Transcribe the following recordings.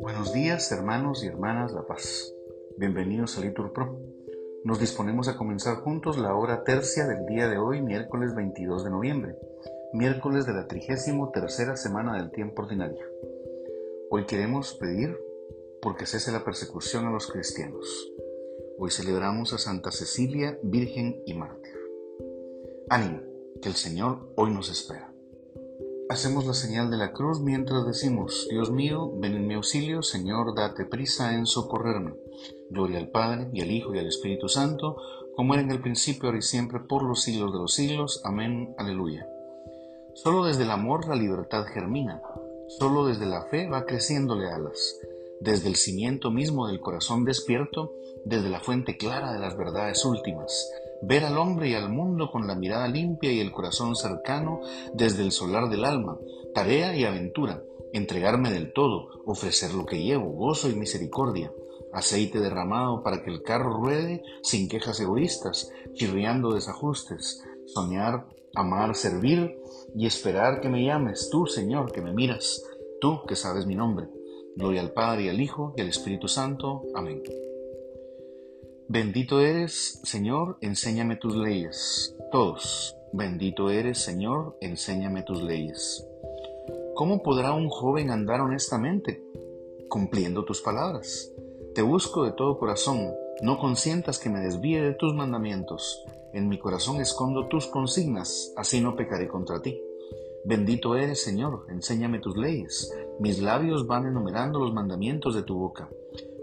Buenos días, hermanos y hermanas La Paz. Bienvenidos a Litur Pro. Nos disponemos a comenzar juntos la hora tercia del día de hoy, miércoles 22 de noviembre, miércoles de la trigésimo tercera semana del tiempo ordinario. Hoy queremos pedir porque cese la persecución a los cristianos. Hoy celebramos a Santa Cecilia, Virgen y Mártir. Ánimo, que el Señor hoy nos espera. Hacemos la señal de la cruz mientras decimos, Dios mío, ven en mi auxilio, Señor, date prisa en socorrerme. Gloria al Padre, y al Hijo, y al Espíritu Santo, como era en el principio, ahora y siempre, por los siglos de los siglos. Amén. Aleluya. Solo desde el amor la libertad germina, solo desde la fe va creciéndole alas desde el cimiento mismo del corazón despierto, desde la fuente clara de las verdades últimas, ver al hombre y al mundo con la mirada limpia y el corazón cercano desde el solar del alma, tarea y aventura, entregarme del todo, ofrecer lo que llevo, gozo y misericordia, aceite derramado para que el carro ruede sin quejas egoístas, chirriando desajustes, soñar, amar, servir y esperar que me llames, tú Señor que me miras, tú que sabes mi nombre Gloria al Padre y al Hijo y al Espíritu Santo. Amén. Bendito eres, Señor, enséñame tus leyes. Todos, bendito eres, Señor, enséñame tus leyes. ¿Cómo podrá un joven andar honestamente? Cumpliendo tus palabras. Te busco de todo corazón, no consientas que me desvíe de tus mandamientos. En mi corazón escondo tus consignas, así no pecaré contra ti. Bendito eres, Señor, enséñame tus leyes. Mis labios van enumerando los mandamientos de tu boca.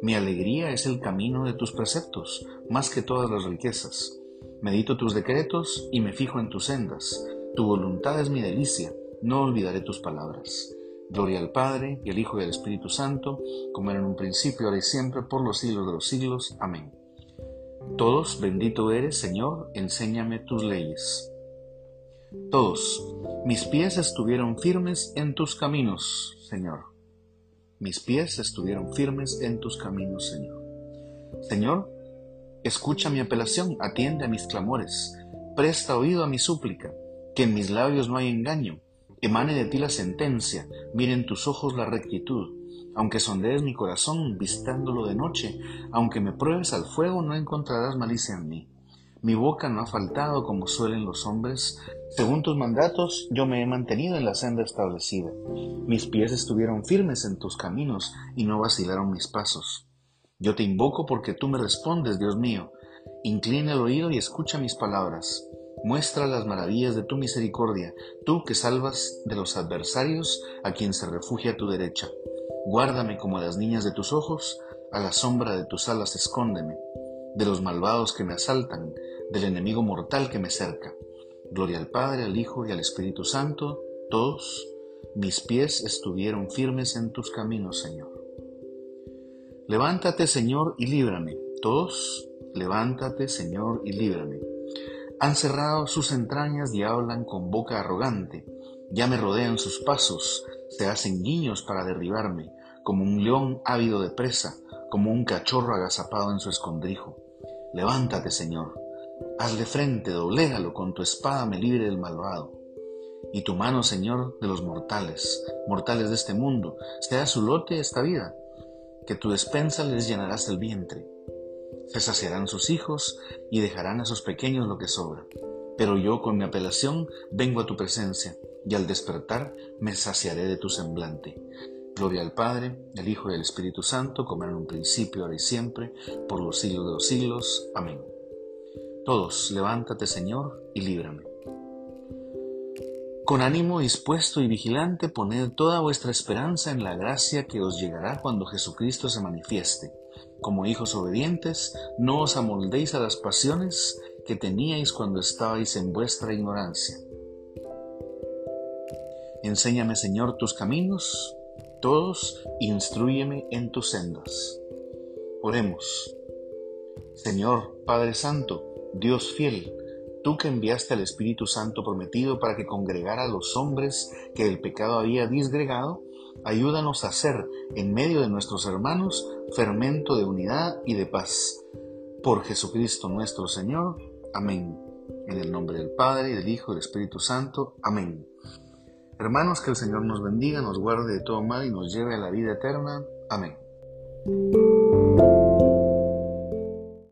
Mi alegría es el camino de tus preceptos, más que todas las riquezas. Medito tus decretos y me fijo en tus sendas. Tu voluntad es mi delicia, no olvidaré tus palabras. Gloria al Padre, y al Hijo y al Espíritu Santo, como era en un principio, ahora y siempre, por los siglos de los siglos. Amén. Todos, bendito eres, Señor, enséñame tus leyes. Todos, mis pies estuvieron firmes en tus caminos, Señor. Mis pies estuvieron firmes en tus caminos, Señor. Señor, escucha mi apelación, atiende a mis clamores, presta oído a mi súplica, que en mis labios no hay engaño, emane de ti la sentencia, miren tus ojos la rectitud. Aunque sondees mi corazón vistándolo de noche, aunque me pruebes al fuego, no encontrarás malicia en mí. Mi boca no ha faltado como suelen los hombres. Según tus mandatos, yo me he mantenido en la senda establecida. Mis pies estuvieron firmes en tus caminos y no vacilaron mis pasos. Yo te invoco porque tú me respondes, Dios mío. Inclina el oído y escucha mis palabras. Muestra las maravillas de tu misericordia, tú que salvas de los adversarios a quien se refugia a tu derecha. Guárdame como a las niñas de tus ojos, a la sombra de tus alas escóndeme, de los malvados que me asaltan, del enemigo mortal que me cerca. Gloria al Padre, al Hijo y al Espíritu Santo, todos mis pies estuvieron firmes en tus caminos, Señor. Levántate, Señor, y líbrame. Todos, levántate, Señor, y líbrame. Han cerrado sus entrañas y hablan con boca arrogante. Ya me rodean sus pasos, se hacen guiños para derribarme, como un león ávido de presa, como un cachorro agazapado en su escondrijo. Levántate, Señor, Hazle frente, doblégalo, con tu espada me libre del malvado. Y tu mano, Señor, de los mortales, mortales de este mundo, sea su lote esta vida, que tu despensa les llenarás el vientre. Se saciarán sus hijos y dejarán a sus pequeños lo que sobra. Pero yo con mi apelación vengo a tu presencia, y al despertar me saciaré de tu semblante. Gloria al Padre, al Hijo y al Espíritu Santo, como en un principio, ahora y siempre, por los siglos de los siglos. Amén. Todos, levántate Señor y líbrame. Con ánimo dispuesto y vigilante, poned toda vuestra esperanza en la gracia que os llegará cuando Jesucristo se manifieste. Como hijos obedientes, no os amoldéis a las pasiones que teníais cuando estabais en vuestra ignorancia. Enséñame, Señor, tus caminos, todos, instruyeme en tus sendas. Oremos. Señor, Padre Santo, Dios fiel, tú que enviaste al Espíritu Santo prometido para que congregara a los hombres que el pecado había disgregado, ayúdanos a ser, en medio de nuestros hermanos, fermento de unidad y de paz. Por Jesucristo nuestro Señor. Amén. En el nombre del Padre, y del Hijo y del Espíritu Santo. Amén. Hermanos, que el Señor nos bendiga, nos guarde de todo mal y nos lleve a la vida eterna. Amén.